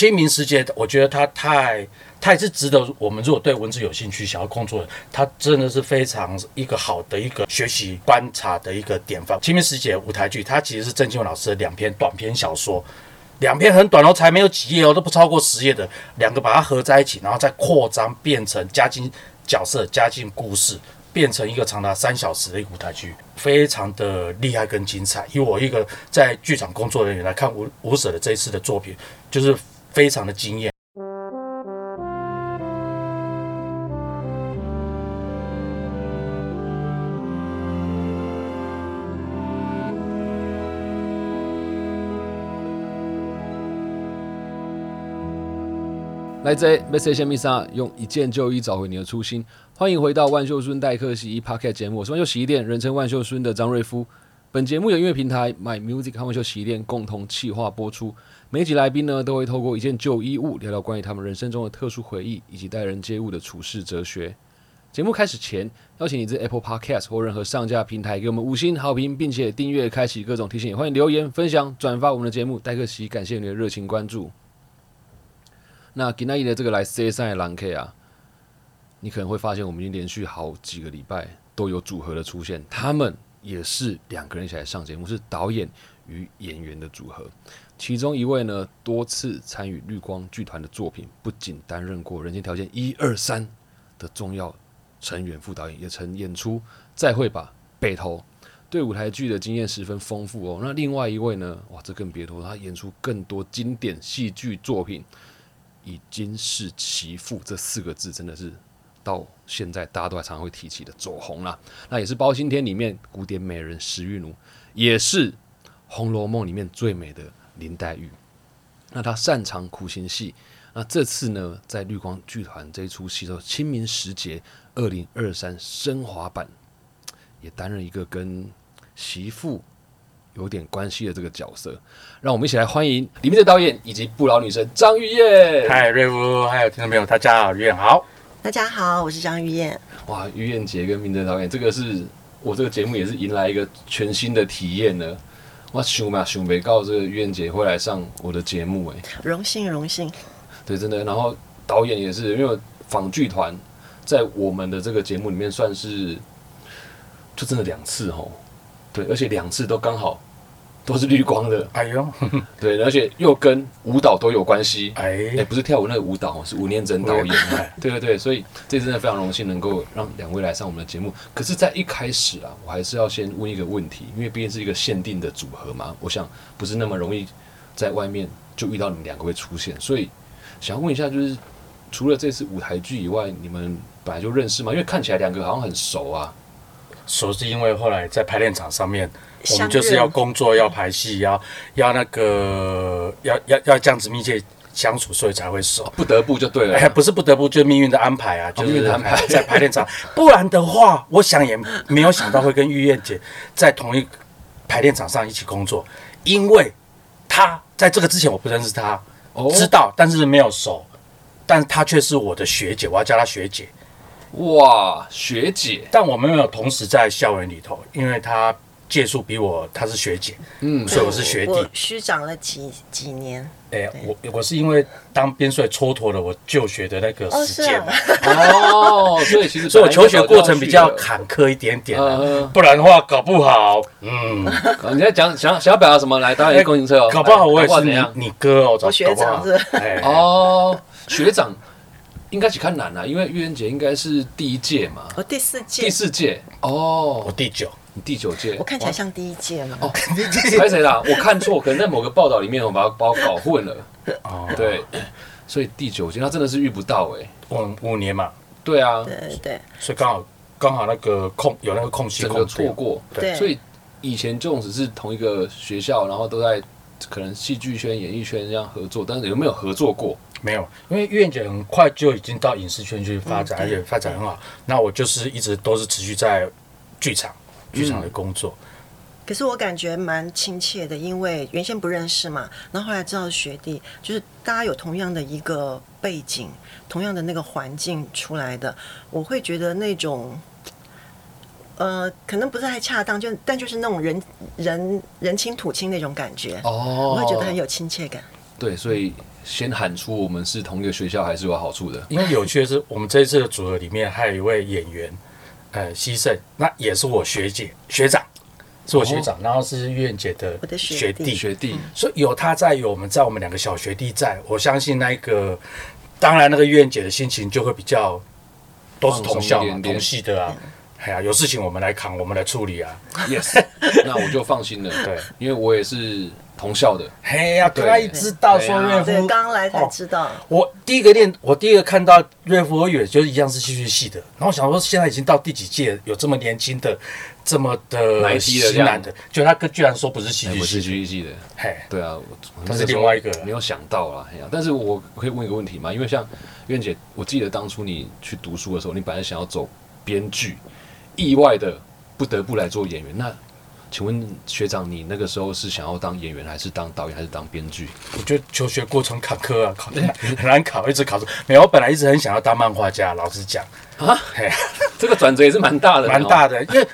清明时节，我觉得它太，太是值得我们如果对文字有兴趣、想要工作的，它真的是非常一个好的一个学习观察的一个典范。清明时节舞台剧，它其实是郑清文老师的两篇短篇小说，两篇很短哦，才没有几页哦，都不超过十页的，两个把它合在一起，然后再扩张变成加进角色、加进故事。变成一个长达三小时的一个舞台剧，非常的厉害跟精彩。以我一个在剧场工作人员来看吴吴舍的这一次的作品，就是非常的惊艳。来自 Message 米莎，用一件旧衣找回你的初心。欢迎回到万秀孙代客洗衣 Podcast 节目，我是万秀洗衣店，人称万秀孙的张瑞夫。本节目由音乐平台 My Music 和万秀洗衣店共同企划播出。每集来宾呢，都会透过一件旧衣物，聊聊关于他们人生中的特殊回忆，以及待人接物的处事哲学。节目开始前，邀请你在 Apple Podcast 或任何上架平台给我们五星好评，并且订阅、开启各种提醒。欢迎留言、分享、转发我们的节目。代客洗衣，感谢你的热情关注。那今天的这个来 C 三的狼 K 啊，你可能会发现，我们已经连续好几个礼拜都有组合的出现，他们也是两个人一起来上节目，是导演与演员的组合。其中一位呢，多次参与绿光剧团的作品，不仅担任过《人间条件》一二三的重要成员、副导演，也曾演出《再会吧，北投》，对舞台剧的经验十分丰富哦。那另外一位呢，哇，这更别说，他演出更多经典戏剧作品。以金氏其父这四个字，真的是到现在大家都还常常会提起的走红了。那也是包青天里面古典美人石玉奴，也是红楼梦里面最美的林黛玉。那她擅长苦情戏，那这次呢，在绿光剧团这一出戏的清明时节二零二三升华版，也担任一个跟媳妇。有点关系的这个角色，让我们一起来欢迎里面的导演以及不老女神张玉燕。嗨，瑞夫，还有听众朋友，大家好，玉燕好。大家好，我是张玉燕。哇，玉燕姐跟明哲导演，这个是我这个节目也是迎来一个全新的体验呢。哇，熊嘛熊没告这个玉燕姐会来上我的节目，哎，荣幸荣幸。对，真的。然后导演也是，因为仿剧团在我们的这个节目里面算是就真的两次哦。对，而且两次都刚好。都是绿光的，哎呦，对，而且又跟舞蹈都有关系，哎，哎，不是跳舞那个舞蹈，是吴念真导演，对对对，所以这真的非常荣幸能够让两位来上我们的节目。可是，在一开始啊，我还是要先问一个问题，因为毕竟是一个限定的组合嘛，我想不是那么容易在外面就遇到你们两个会出现，所以想要问一下，就是除了这次舞台剧以外，你们本来就认识吗？因为看起来两个好像很熟啊，熟是因为后来在排练场上面。我们就是要工作，要排戏，要要那个，要要要这样子密切相处，所以才会熟。不得不就对了，哎，不是不得不，就是命运的安排啊，就是安排在排练场。不然的话，我想也没有想到会跟玉燕姐在同一排练场上一起工作，因为她在这个之前我不认识她，知道，但是没有熟，但她却是我的学姐，我要叫她学姐。哇，学姐，但我们没有同时在校园里头，因为她。届数比我，她是学姐，嗯，所以我是学弟，虚长了几几年。哎，我我是因为当编帅蹉跎了我就学的那个时间嘛。哦，所以其实 所以我求学过程比较坎坷一点点，不然的话搞不好，嗯，你在讲想想要表达什么？来，导演公行车哦，搞不好我也是你你哥哦，我学长是，哦，学长应该去看难了，因为玉恩姐应该是第一届嘛，我第四届，第四届，哦，我第九。你第九届，我看起来像第一届吗？哦，猜谁啦？我看错，可能在某个报道里面，我把把我搞混了。哦，对，所以第九届他真的是遇不到哎，五五年嘛。对啊，对对，所以刚好刚好那个空有那个空隙，整个错过。对，所以以前就只是同一个学校，然后都在可能戏剧圈、演艺圈这样合作，但是有没有合作过？没有，因为苑姐很快就已经到影视圈去发展，而且发展很好。那我就是一直都是持续在剧场。剧场的工作，可是我感觉蛮亲切的，因为原先不认识嘛，然后后来知道学弟，就是大家有同样的一个背景，同样的那个环境出来的，我会觉得那种，呃，可能不是太恰当，就但就是那种人人人亲土亲那种感觉，哦，我会觉得很有亲切感。对，所以先喊出我们是同一个学校还是有好处的。因为有趣的是，我们这一次的组合里面还有一位演员，呃，西盛，那也是我学姐学长，是我学长，然后是月姐的我的学弟学弟，所以有他在，有我们在，我们两个小学弟在，我相信那个，当然那个月姐的心情就会比较都是同校同系的啊，哎呀，有事情我们来扛，我们来处理啊，yes，那我就放心了。对，因为我也是同校的，嘿呀，对他一知道说岳对，父刚来才哦知道，我第一个练，我第一个看到瑞夫，我以为就是一样是戏剧系的，然后想说现在已经到第几届，有这么年轻的，这么的哪一批的这样型男的，就他居然说不是戏哎，剧系的，戏剧系的。嘿，对啊，他是另外一个没有想到啦。哎呀，但是我可以问一个问题吗？因为像苑姐，我记得当初你去读书的时候，你本来想要走编剧，意外的不得不来做演员。那请问学长，你那个时候是想要当演员，还是当导演，还是当编剧？我觉得求学过程坎坷啊，考得很难考，一直考出没有。我本来一直很想要当漫画家，老实讲啊，嘿，这个转折也是蛮大的，蛮大的，因为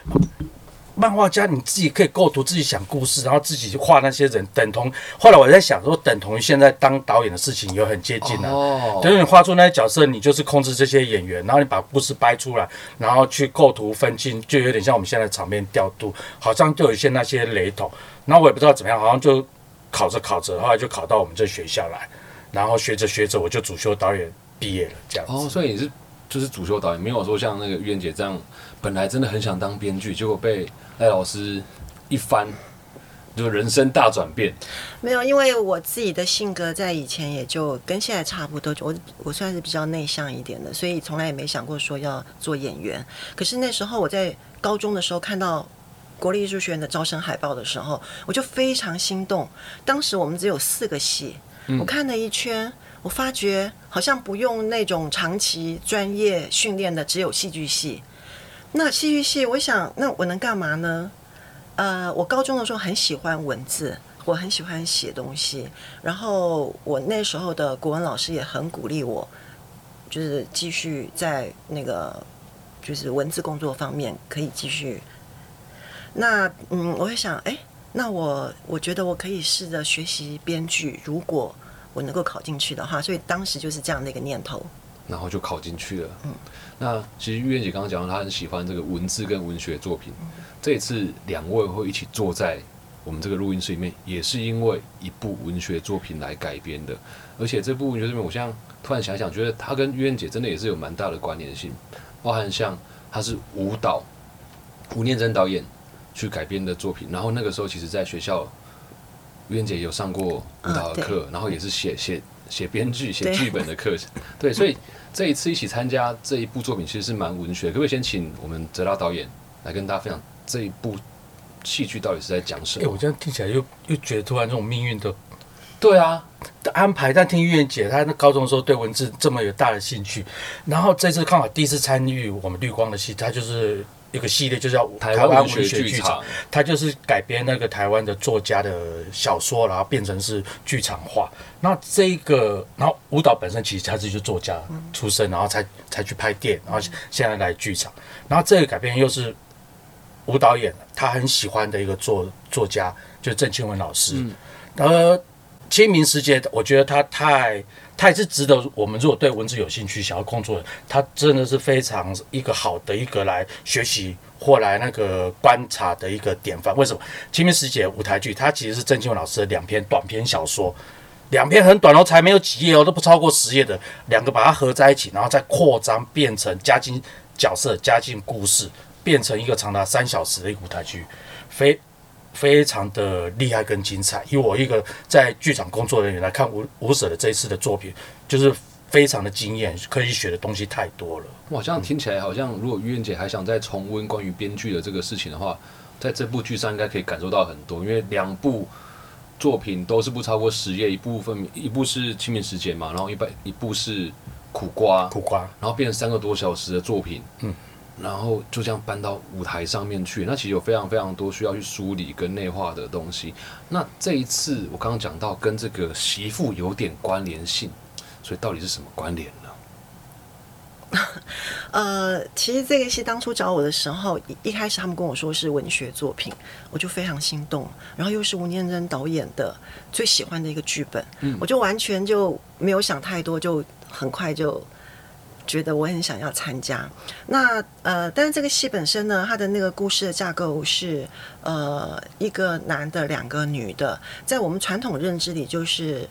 漫画家你自己可以构图，自己想故事，然后自己画那些人，等同后来我在想说，等同于现在当导演的事情有很接近啊。哦。就是你画出那些角色，你就是控制这些演员，然后你把故事掰出来，然后去构图分镜，就有点像我们现在的场面调度，好像就有一些那些雷同。然后我也不知道怎么样，好像就考着考着，后来就考到我们这学校来，然后学着学着，我就主修导演毕业了，这样子。哦，所以你是就是主修导演，没有说像那个玉燕姐这样，本来真的很想当编剧，结果被赖老师一翻，就人生大转变。没有，因为我自己的性格在以前也就跟现在差不多，我我算是比较内向一点的，所以从来也没想过说要做演员。可是那时候我在高中的时候看到国立艺术学院的招生海报的时候，我就非常心动。当时我们只有四个系，我看了一圈，我发觉好像不用那种长期专业训练的，只有戏剧系。那戏剧系，我想，那我能干嘛呢？呃，我高中的时候很喜欢文字，我很喜欢写东西，然后我那时候的国文老师也很鼓励我，就是继续在那个就是文字工作方面可以继续。那嗯，我会想，哎，那我我觉得我可以试着学习编剧，如果我能够考进去的话，所以当时就是这样的一个念头。然后就考进去了。嗯，那其实玉燕姐刚刚讲到，她很喜欢这个文字跟文学作品。这一次两位会一起坐在我们这个录音室里面，也是因为一部文学作品来改编的。而且这部文学作品，我现在突然想想，觉得它跟玉燕姐真的也是有蛮大的关联性，包含像它是舞蹈吴念真导演去改编的作品，然后那个时候其实在学校，玉燕姐有上过舞蹈的课，然后也是写写写编剧、写剧本的课程。对，所以这一次一起参加这一部作品，其实是蛮文学。可不可以先请我们泽拉导演来跟大家分享这一部戏剧到底是在讲什哎、么？我这样听起来又又觉得突然这种命运的对啊，的安排，但听玉燕姐她那高中的时候对文字这么有大的兴趣，然后这次刚好第一次参与我们绿光的戏，她就是一个系列，就叫台湾文学剧剧场，它就是改编那个台湾的作家的小说，然后变成是剧场化。那这一个，然后舞蹈本身其实他是就作家出身，然后才才去拍电影，然后现在来剧场。然后这个改编又是舞蹈演他很喜欢的一个作作家，就是郑清文老师。呃，清明时节，我觉得他太，它也是值得我们如果对文字有兴趣、想要工作的，他真的是非常一个好的一个来学习或来那个观察的一个典范。为什么？清明时节舞台剧，它其实是郑清文老师的两篇短篇小说，两篇很短哦，才没有几页哦，都不超过十页的，两个把它合在一起，然后再扩张变成加进角色、加进故事，变成一个长达三小时的一个舞台剧，非。非常的厉害跟精彩。以我一个在剧场工作人员来看吴吴舍的这一次的作品，就是非常的惊艳，可以学的东西太多了。哇，这样听起来好像，如果于燕姐还想再重温关于编剧的这个事情的话，在这部剧上应该可以感受到很多，因为两部作品都是不超过十页，一部分一部是《清明时节》嘛，然后一百一部是《苦瓜》，苦瓜，然后变成三个多小时的作品，嗯，然后就这样搬到舞台上面去，那其实有非常非常多需要去梳理跟内化的东西。那这一次我刚刚讲到跟这个媳妇有点关联性，所以到底是什么关联呢？呃，其实这个戏当初找我的时候，一一开始他们跟我说是文学作品，我就非常心动。然后又是吴念真导演的最喜欢的一个剧本，嗯我就完全就没有想太多，就很快就觉得我很想要参加。那呃，但是这个戏本身呢，它的那个故事的架构是呃一个男的，两个女的，在我们传统认知里就是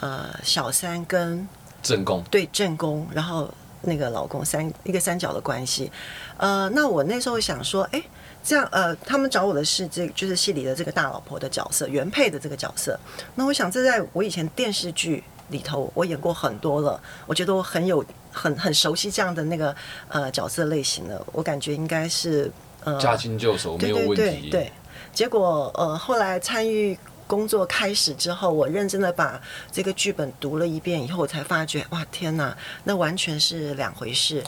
呃小三跟正宫对正宫，然后那个老公三一个三角的关系。呃，那我那时候想说，哎，这样呃，他们找我的是这就是戏里的这个大老婆的角色，原配的这个角色。那我想这在我以前电视剧里头我演过很多了，我觉得我很有很很熟悉这样的那个呃角色类型的，我感觉应该是呃驾轻就熟，没有问题。对对，结果呃后来参与工作开始之后，我认真的把这个剧本读了一遍以后，我才发觉哇天哪，那完全是两回事。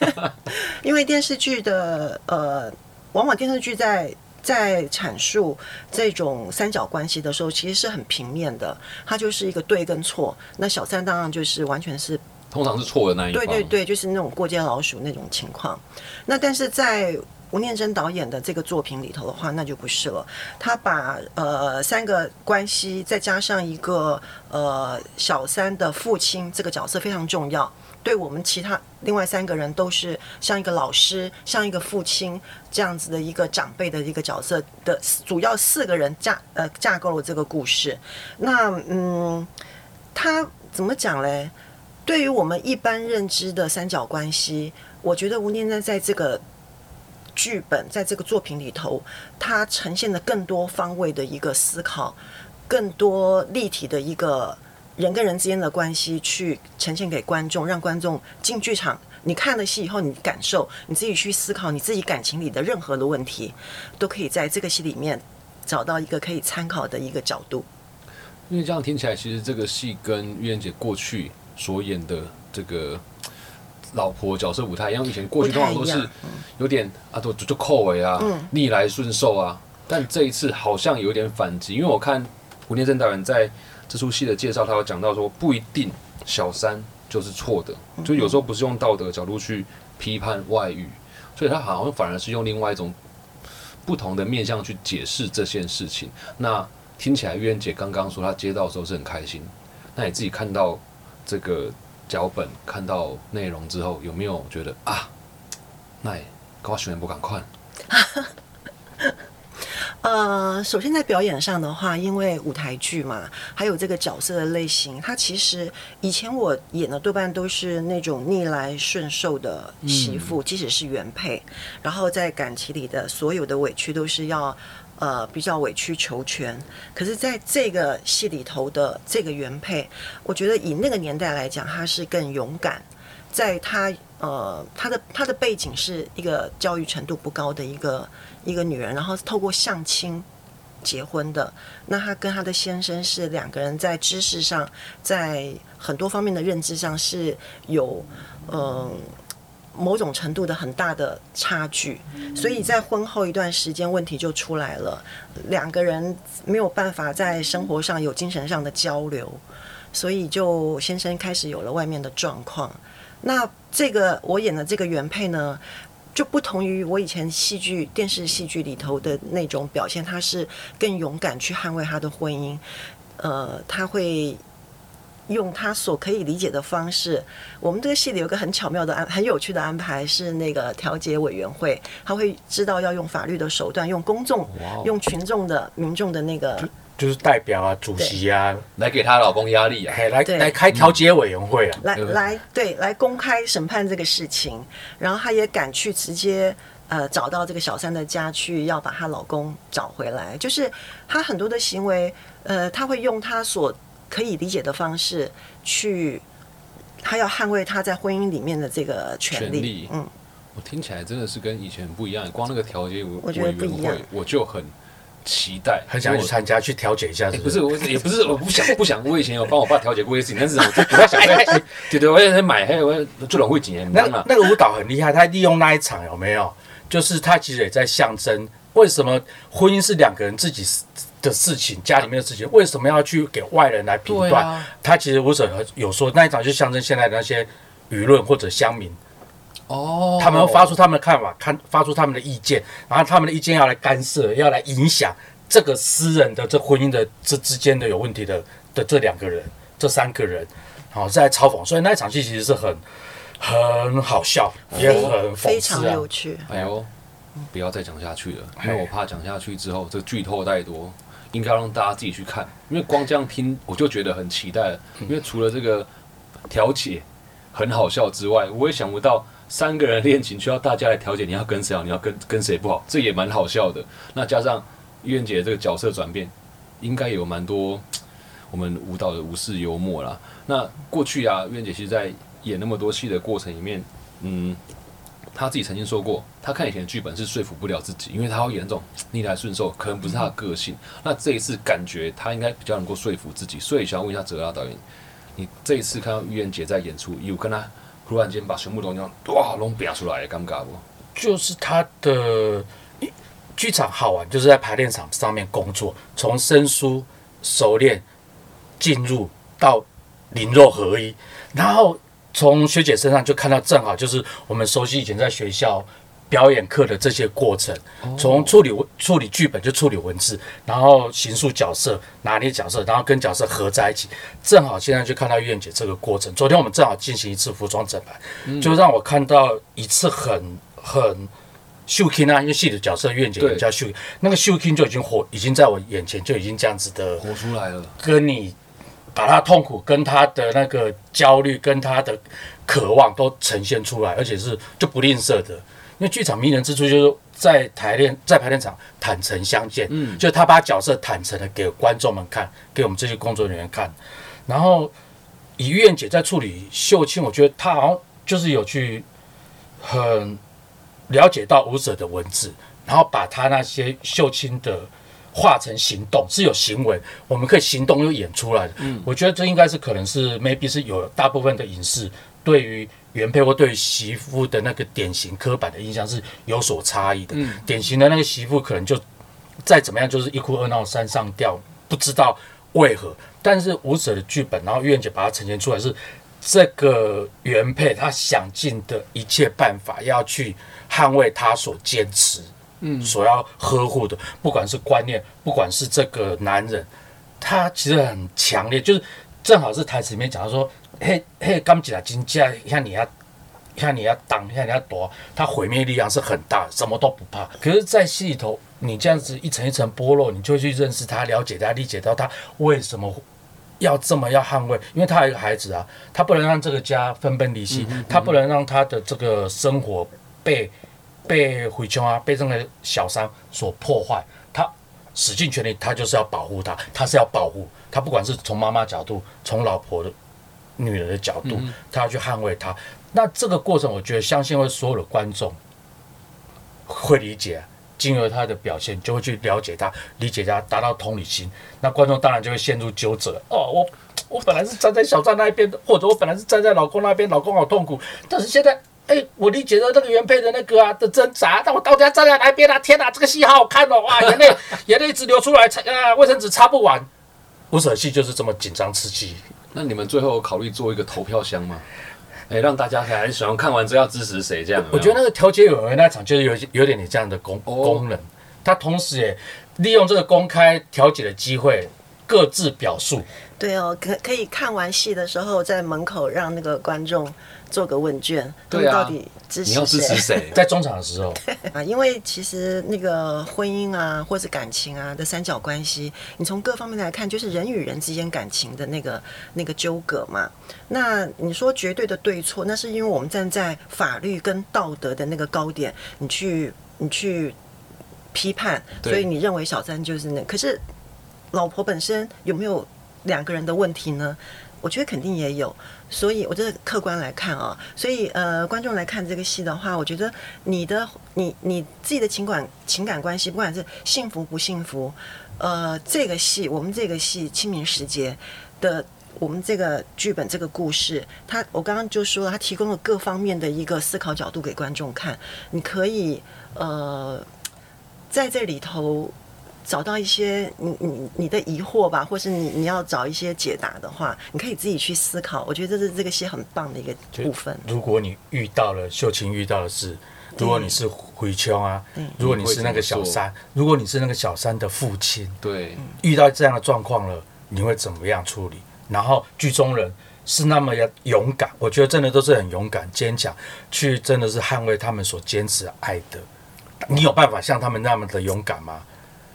因为电视剧的呃，往往电视剧在。在阐述这种三角关系的时候，其实是很平面的，它就是一个对跟错。那小三当然就是完全是通常是错的那一方。对对对，就是那种过街老鼠那种情况。那但是在吴念真导演的这个作品里头的话，那就不是了。他把呃三个关系，再加上一个呃小三的父亲这个角色非常重要。对我们其他另外三个人都是像一个老师、像一个父亲这样子的一个长辈的一个角色的主要四个人架呃架构了这个故事。那嗯，他怎么讲嘞？对于我们一般认知的三角关系，我觉得吴念真在这个剧本在这个作品里头，它呈现了更多方位的一个思考，更多立体的一个人跟人之间的关系，去呈现给观众，让观众进剧场。你看了戏以后，你感受，你自己去思考你自己感情里的任何的问题，都可以在这个戏里面找到一个可以参考的一个角度。因为这样听起来，其实这个戏跟玉燕姐过去所演的这个老婆角色不太一样。以前过去通常都是有点啊，就就扣尾啊，嗯逆来顺受啊。但这一次好像有点反击，因为我看胡念真导演在这出戏的介绍，他有讲到说，不一定小三就是错的，就有时候不是用道德角度去批判外遇，所以他好像反而是用另外一种不同的面向去解释这件事情。那听起来玉燕姐刚刚说她接到的时候是很开心，那你自己看到这个脚本、看到内容之后，有没有觉得啊，那也跟我选不敢看？呃，首先在表演上的话，因为舞台剧嘛，还有这个角色的类型，它其实以前我演的多半都是那种逆来顺受的媳妇，即使是原配，然后在感情里的所有的委屈都是要呃比较委曲求全。可是在这个戏里头的这个原配，我觉得以那个年代来讲，她是更勇敢。在她呃，她的她的背景是一个教育程度不高的一个一个女人，然后透过相亲结婚的。那她跟她的先生是两个人在知识上，在很多方面的认知上是有嗯、呃某种程度的很大的差距，所以在婚后一段时间问题就出来了，两个人没有办法在生活上有精神上的交流，所以就先生开始有了外面的状况。那这个我演的这个原配呢，就不同于我以前戏剧、电视戏剧里头的那种表现，他是更勇敢去捍卫他的婚姻，呃，他会用他所可以理解的方式。我们这个戏里有个很巧妙的安、很有趣的安排，是那个调解委员会，他会知道要用法律的手段，用公众、用群众的民众的那个就是代表啊、主席啊，来给她老公压力啊！哎，来来开调解委员会啊。来来对来公开审判这个事情，然后她也敢去直接呃找到这个小三的家去，要把她老公找回来。就是她很多的行为，呃，她会用她所可以理解的方式去，他要捍卫他在婚姻里面的这个权利。权利嗯，我听起来真的是跟以前不一样，光那个调解委我觉得委员不一样会，我就很期待，很想去参加去调解一下，是是？欸不是，我 也不是，我不想不想。我以前有帮我爸调解过一些事情，但是我就不太想再去。对对，我也在买，还有我做人会几年，你知道吗？那那个舞蹈很厉害，他利用那一场有没有？就是他其实也在象征为什么婚姻是两个人自己的事情，家里面的事情，为什么要去给外人来评断？啊，他其实我者有说那一场就象征现在的那些舆论或者乡民，哦他们发出他们的看法，看发出他们的意见，然后他们的意见要来干涉，要来影响这个私人的这婚姻的这之间的有问题的的这两个人，这三个人，好在嘲讽，所以那一场戏其实是很很好笑，也很非讽刺啊常有。趣。哎呦，不要再讲下去了，因为我怕讲下去之后，这剧透太多，应该让大家自己去看。因为光这样听，我就觉得很期待了。因为除了这个调解很好笑之外，我也想不到三个人恋情需要大家来调解，你要跟谁好，你要跟跟谁不好，这也蛮好笑的。那加上玉燕姐这个角色转变，应该有蛮多我们舞蹈的无视幽默啦。那过去啊，玉燕姐其实在演那么多戏的过程里面，嗯，他自己曾经说过，他看以前的剧本是说服不了自己，因为他要演那种逆来顺受，可能不是他的个性。那这一次感觉他应该比较能够说服自己，所以想要问一下泽拉导演，你这一次看到玉燕姐在演出，有跟她突然间把全部都那样哇拢表出来，尴尬不？就是他的剧场好玩，就是在排练场上面工作，从生疏、熟练进入到灵肉合一，然后从学姐身上就看到正好就是我们熟悉以前在学校表演课的这些过程，从处理文处理剧本就处理文字，然后形塑角色、拿捏角色，然后跟角色合在一起，正好现在就看到燕姐这个过程。昨天我们正好进行一次服装整排，就让我看到一次很很。秀 king 啊，因为戏的角色院姐叫秀，那个秀 king 就已经活，已经在我眼前就已经这样子的活出来了，跟你把他痛苦、跟他的那个焦虑、跟他的渴望都呈现出来，而且是就不吝啬的。因为剧场迷人之处就是在排练在排练场坦诚相见，嗯，就是他把角色坦诚的给观众们看，给我们这些工作人员看。然后以玉燕姐在处理秀清，我觉得她好像就是有去很了解到舞者的文字，然后把他那些秀清的化成行动，是有行为，我们可以行动又演出来的。嗯，我觉得这应该是可能是 maybe 是有大部分的影视对于原配或对于媳妇的那个典型刻板的印象是有所差异的。嗯，典型的那个媳妇可能就再怎么样就是一哭二闹三上吊，不知道为何。但是舞者的剧本，然后玉燕姐把它呈现出来是。这个原配他想尽的一切办法要去捍卫他所坚持，嗯，所要呵护的，不管是观念，不管是这个男人，他其实很强烈，就是正好是台词里面讲到说，嘿嘿，刚起来金价，像你要，像你要挡，像你要躲，他毁灭力量是很大，什么都不怕。可是，在戏里头，你这样子一层一层剥落，你就会去认识他，了解他，理解到他为什么。要这么要捍卫，因为他有一个孩子啊，他不能让这个家分崩离析，他不能让他的这个生活被被回琼啊，被这个小三所破坏。他使尽全力，他就是要保护他，他是要保护他，不管是从妈妈角度，从老婆的女人的角度，他要去捍卫他。那这个过程，我觉得相信会所有的观众会理解、啊。进而他的表现，就会去了解他、理解他，达到同理心。那观众当然就会陷入纠葛。哦，我我本来是站在小站那一边的，或者我本来是站在老公那边，老公好痛苦。但是现在，哎，我理解了那个原配的那个啊的挣扎，但我到底要站在哪边啊？天哪，这个戏好好看哦！哇，眼泪眼泪一直流出来，擦啊，卫生纸擦不完。无舍戏就是这么紧张刺激。那你们最后考虑做一个投票箱吗？哎，让大家很喜欢看完之后要支持谁这样？我觉得那个调解委员会那场就是有有点你这样的功、哦功能，他同时也利用这个公开调解的机会，各自表述。对哦，可可以看完戏的时候，在门口让那个观众做个问卷，他们对啊到底支持你要支持谁谁？在中场的时候，啊？因为其实那个婚姻啊，或是感情啊的三角关系，你从各方面来看，就是人与人之间感情的那个那个纠葛嘛。那你说绝对的对错，那是因为我们站在法律跟道德的那个高点，你去你去批判，所以你认为小三就是那，可是老婆本身有没有两个人的问题呢？我觉得肯定也有，所以我这个客观来看啊，所以呃，观众来看这个戏的话，我觉得你的你你自己的情感情感关系，不管是幸福不幸福，呃，这个戏我们这个戏《清明时节》的我们这个剧本这个故事，它我刚刚就说了，它提供了各方面的一个思考角度给观众看，你可以呃在这里头找到一些你你你的疑惑吧，或是你你要找一些解答的话，你可以自己去思考。我觉得这是这个戏很棒的一个部分。如果你遇到了秀琴遇到的是，如果你是回秋啊，如果你是那个小三，如果你是那个小三的父亲，对，遇到这样的状况了，你会怎么样处理？然后剧中人是那么要勇敢，我觉得真的都是很勇敢、坚强，去真的是捍卫他们所坚持爱的。你有办法像他们那么的勇敢吗？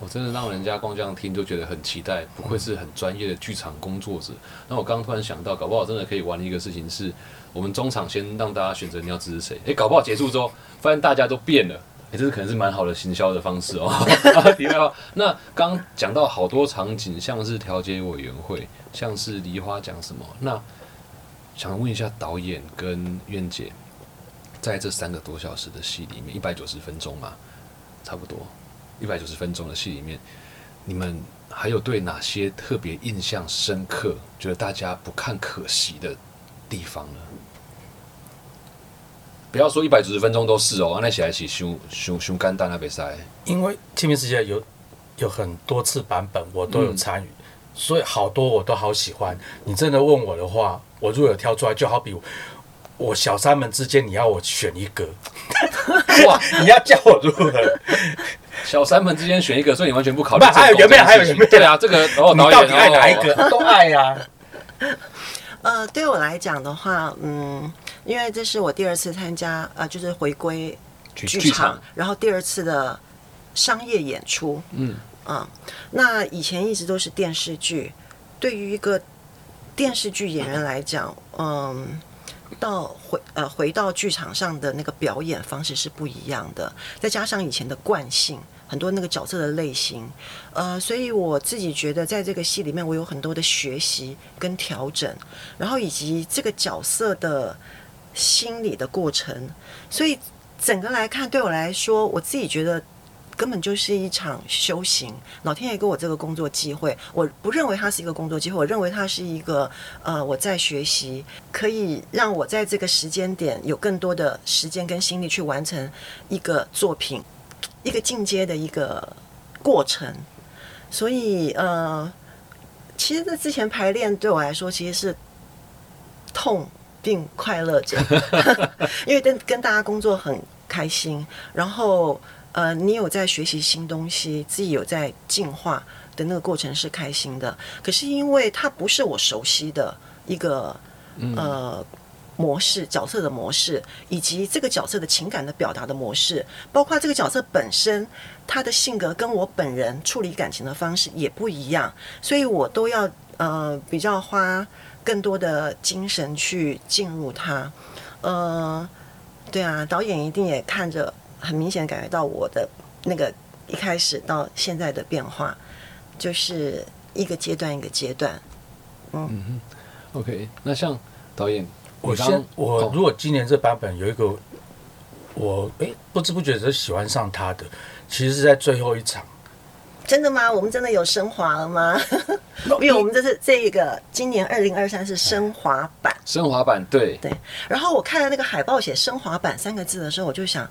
我真的让人家光这样听就觉得很期待，不愧是很专业的剧场工作者。那我刚刚突然想到，搞不好真的可以玩一个事情，是我们中场先让大家选择你要支持谁。诶，搞不好结束之后发现大家都变了，诶，这是可能是蛮好的行销的方式哦。题外话，那刚讲到好多场景，像是调解委员会，像是梨花讲什么，那想问一下导演跟苑姐，在这三个多小时的戏里面，一百九十分钟嘛，差不多。一百九十分钟的戏里面，你们还有对哪些特别印象深刻、觉得大家不看可惜的地方呢？不要说一百九十分钟都是哦，那起来起熊熊熊肝胆那比赛，因为《清明时节》有有很多次版本，我都有参与，所以好多我都好喜欢。你真的问我的话，我如果有挑出来，就好比我小三们之间，你要我选一个，哇，你要叫我如何？小三们之间选一个，所以你完全不考虑。还有有没有？还有有没有？对啊，这个然后到底爱哪一个？都爱呀。呃，对我来讲的话，嗯，因为这是我第二次参加，呃，就是回归剧场，然后第二次的商业演出。嗯啊，那以前一直都是电视剧，对于一个电视剧演员来讲，嗯。到回呃回到剧场上的那个表演方式是不一样的，再加上以前的惯性，很多那个角色的类型，呃，所以我自己觉得在这个戏里面，我有很多的学习跟调整，然后以及这个角色的心理的过程，所以整个来看，对我来说，我自己觉得。根本就是一场修行，老天爷给我这个工作机会，我不认为它是一个工作机会，我认为它是一个呃，我在学习，可以让我在这个时间点有更多的时间跟心力去完成一个作品，一个进阶的一个过程。所以呃，其实在之前排练对我来说其实是痛并快乐着，因为跟跟大家工作很开心，然后。呃，你有在学习新东西，自己有在进化的那个过程是开心的。可是因为它不是我熟悉的一个呃模式，角色的模式，以及这个角色的情感的表达的模式，包括这个角色本身他的性格跟我本人处理感情的方式也不一样，所以我都要呃比较花更多的精神去进入它。呃，对啊，导演一定也看着。很明显感觉到我的那个一开始到现在的变化，就是一个阶段一个阶段。嗯，OK。那像导演，我先我如果今年这版本有一个我哎不知不觉就喜欢上他的，其实是在最后一场。真的吗？我们真的有升华了吗？因为我们这是这一个今年二零二三是升华版，升华版对对。然后我看到那个海报写“升华版”三个字的时候，我就想。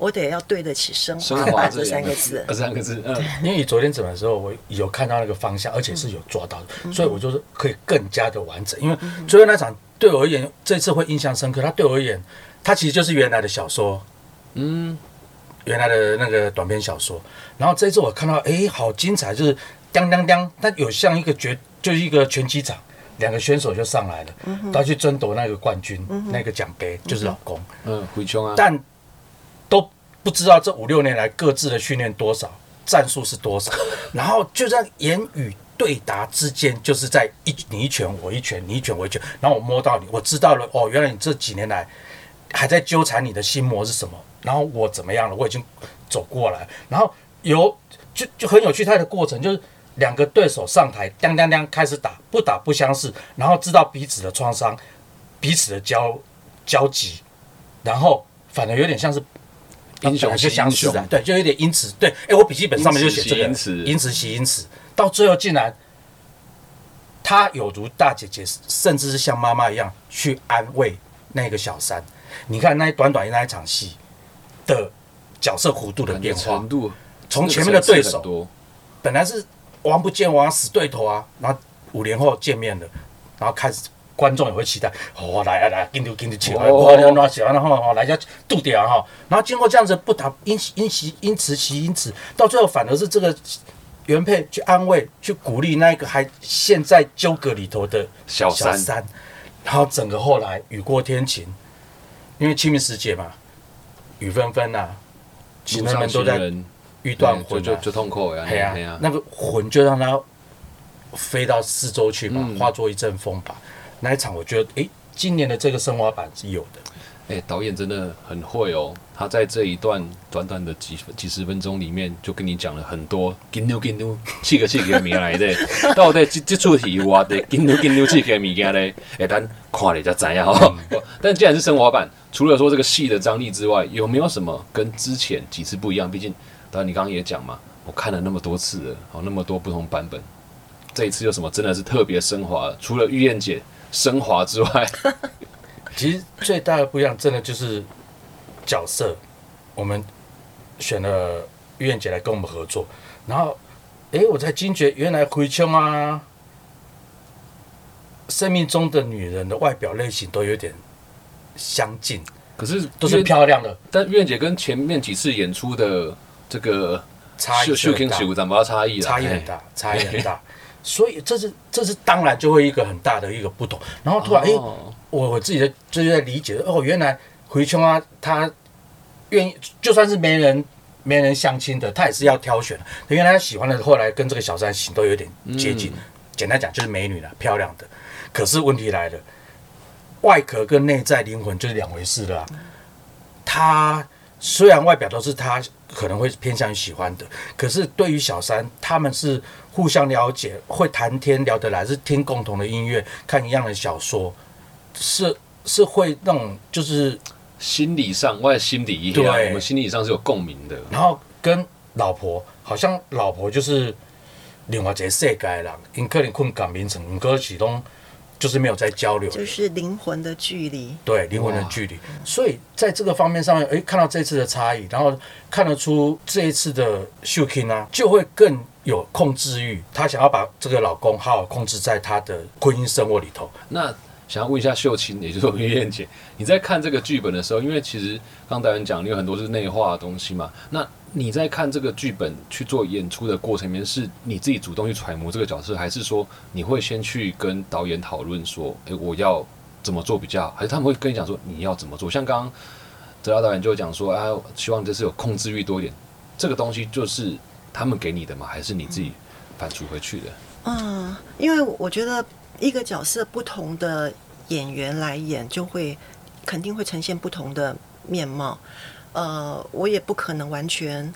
我得要对得起“升华”这三个字，这三个字。嗯，因为你昨天整的时候，我有看到那个方向，而且是有抓到的，所以我就是可以更加的完整。因为最后那场对我而言，这次会印象深刻。他对我而言，他其实就是原来的小说，嗯，原来的那个短篇小说。然后这次我看到，哎，好精彩，就是当当当，它有像一个决，就是一个拳击场，两个选手就上来了，他去争夺那个冠军，那个奖杯就是老公，嗯，回胸啊，但。都不知道这五六年来各自的训练多少，战术是多少，然后就在言语对答之间，就是在一你一拳我一拳，你一拳我一拳，然后我摸到你，我知道了哦，原来你这几年来还在纠缠你的心魔是什么，然后我怎么样了，我已经走过来，然后有就就很有趣，它的过程就是两个对手上台，当当当开始打，不打不相识，然后知道彼此的创伤，彼此的交交集，然后反而有点像是。英雄就相似的，对，就有点因此，对，哎，我笔记本上面就写这个，因此，因此，其因此，到最后竟然，他有如大姐姐，甚至是像妈妈一样去安慰那个小三。你看那短短那一场戏的角色弧度的变化，从前面的对手本来是王不见王死对头啊，然后五年后见面了，然后开始观众也会期待，哦来啊来啊，进入进入起来，哦哇那那喜欢然后哦来家度掉哈，然后经过这样子不打因因其因此其因此，到最后反而是这个原配去安慰去鼓励那个还陷在纠葛里头的小三三，然后整个后来雨过天晴，因为清明时节嘛，雨纷纷呐，情人们都在欲断魂啊，就就就痛苦呀，那个魂就让它飞到四周去嘛，嗯化作一阵风吧。那一场我觉得，诶，今年的这个升华版是有的。哎、导演真的很会哦，他在这一段短短的几分几十分钟里面，就跟你讲了很多“金牛金牛”七个七个名来的，到底这这出戏我的“金牛金牛”七个物件嘞？哎，咱看了才知呀哈。但既然是升华版，除了说这个戏的张力之外，有没有什么跟之前几次不一样？毕竟，当然你刚刚也讲嘛，我看了那么多次了，哦，那么多不同版本，这一次有什么真的是特别升华？除了玉燕姐升华之外，其实最大的不一样，真的就是角色。我们选了玉燕姐来跟我们合作，然后，诶，我才惊觉原来回琼啊，生命中的女人的外表类型都有点相近，可是都是玉漂亮的，但苑姐跟前面几次演出的这个差异秀秀是很 King 大秀怎么差异。差异很大，差异很大。所以这是这是当然就会一个很大的一个不同。然后突然，哎，哦我我自己的就是在理解哦，原来回琼啊，他愿意就算是没人没人相亲的，他也是要挑选的。原来他喜欢的，后来跟这个小三型都有点接近。简单讲就是美女了，漂亮的。可是问题来了，外壳跟内在灵魂就是两回事了、啊。他虽然外表都是他可能会偏向于喜欢的，可是对于小三，他们是互相了解，会谈天聊得来，是听共同的音乐，看一样的小说，是是会那种就是，心理上，外心理一对样，我们心理上是有共鸣的。然后跟老婆好像老婆就是另外一个世界的人，因可能困港名城，唔过启动就是没有在交流，就是灵魂的距离。对灵魂的距离。所以在这个方面上面，诶，看到这次的差异，然后看得出这一次的秀 king 啊，就会更有控制欲，她想要把这个老公好好控制在她的婚姻生活里头。那想要问一下秀琴，也就是我们燕姐，你在看这个剧本的时候，因为其实刚导演讲，你有很多是内化的东西嘛。那你在看这个剧本去做演出的过程里面，是你自己主动去揣摩这个角色，还是说你会先去跟导演讨论说，诶，我要怎么做比较好？还是他们会跟你讲说你要怎么做？像刚刚泽拉导演就讲说，啊，希望这次有控制欲多一点，这个东西就是他们给你的吗？还是你自己反刍回去的？嗯，因为我觉得一个角色不同的演员来演，就会肯定会呈现不同的面貌。呃，我也不可能完全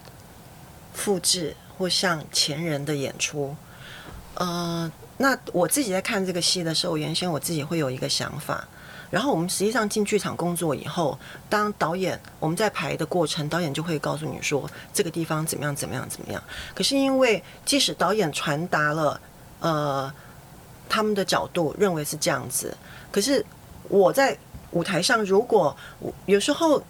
复制或像前人的演出。呃，那我自己在看这个戏的时候，原先我自己会有一个想法。然后我们实际上进剧场工作以后，当导演我们在排的过程，导演就会告诉你说这个地方怎么样怎么样怎么样。可是因为即使导演传达了呃他们的角度认为是这样子，可是我在舞台上，如果我有时候，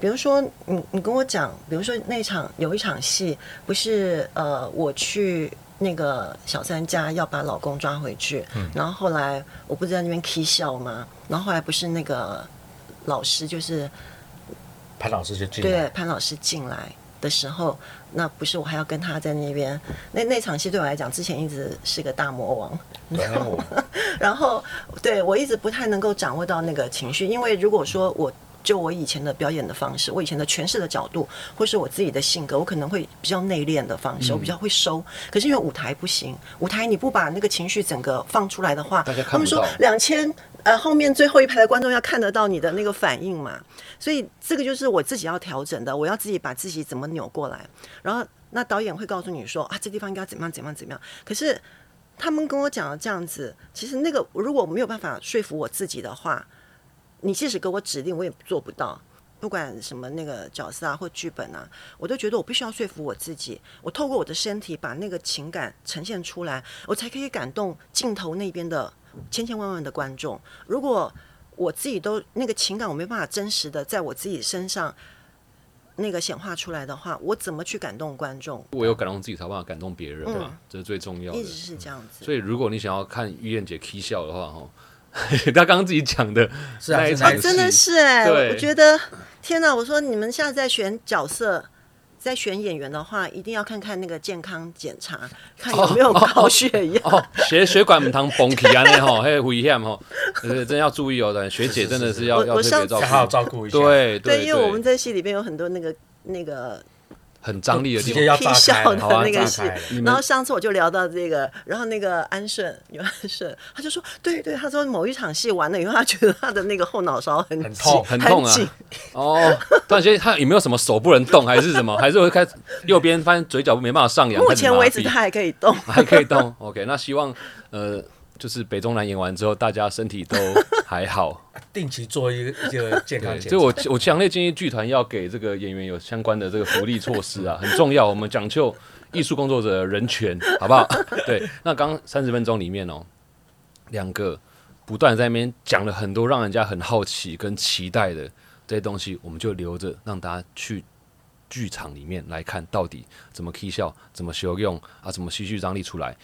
比如说你你跟我讲，比如说那场有一场戏，不是呃我去那个小三家要把老公抓回去，然后后来我不是在那边 k 笑吗？然后后来不是那个老师就是潘老师就进来，对潘老师进来的时候，那不是我还要跟他在那边，那那场戏对我来讲，之前一直是个大魔王，对，那我然后对我一直不太能够掌握到那个情绪，因为如果说我就我以前的表演的方式，我以前的诠释的角度，或是我自己的性格，我可能会比较内敛的方式，我比较会收。可是因为舞台不行，舞台你不把那个情绪整个放出来的话他们说两千呃后面最后一排的观众要看得到你的那个反应嘛，所以这个就是我自己要调整的，我要自己把自己怎么扭过来，然后那导演会告诉你说啊，这地方应该怎么样怎么样怎么样，可是。他们跟我讲了这样子，其实那个如果没有办法说服我自己的话，你即使给我指令，我也做不到。不管什么那个角色啊或剧本啊，我都觉得我必须要说服我自己，我透过我的身体把那个情感呈现出来，我才可以感动镜头那边的千千万万的观众。如果我自己都那个情感我没办法真实的在我自己身上那个显化出来的话，我怎么去感动观众？我有感动自己，才有办法感动别人嘛，嗯这是最重要的一。直是这样子。所以，如果你想要看玉燕姐 K 笑的话，哈，她刚刚自己讲的是啊那一场是那一真的是哎、对我觉得天哪！我说你们下次在选角色。在选演员的话，一定要看看那个健康检查，看有没有高血压。哦，血血管唔通崩起啊，那吼，还有危险吼，呃，真要注意哦，对，学姐真的是要要特别照要好好，照顾一下。，对对，对因为我们在戏里边有很多那个那个很张力的地方直接。要开笑的了，好啊那个戏然后上次我就聊到这个，然后那个安顺有安顺，他就说，对对，他说某一场戏完了以后，他觉得他的那个后脑勺很很痛很痛啊哦，突然间他有没有什么手不能动，还是什么？还是会开始右边发现嘴角没办法上扬？目前为止他还可以动。还可以动。OK，那希望呃，就是北中南演完之后，大家身体都还好。定期做一个一个健康对，检查。所以我我强烈建议剧团要给这个演员有相关的这个福利措施啊，很重要。我们讲究艺术工作者的人权，好不好？对，那刚三十分钟里面哦，两个不断在那边讲了很多让人家很好奇跟期待的这些东西，我们就留着让大家去剧场里面来看到底怎么 key 笑，怎么修用啊，怎么戏剧张力出来。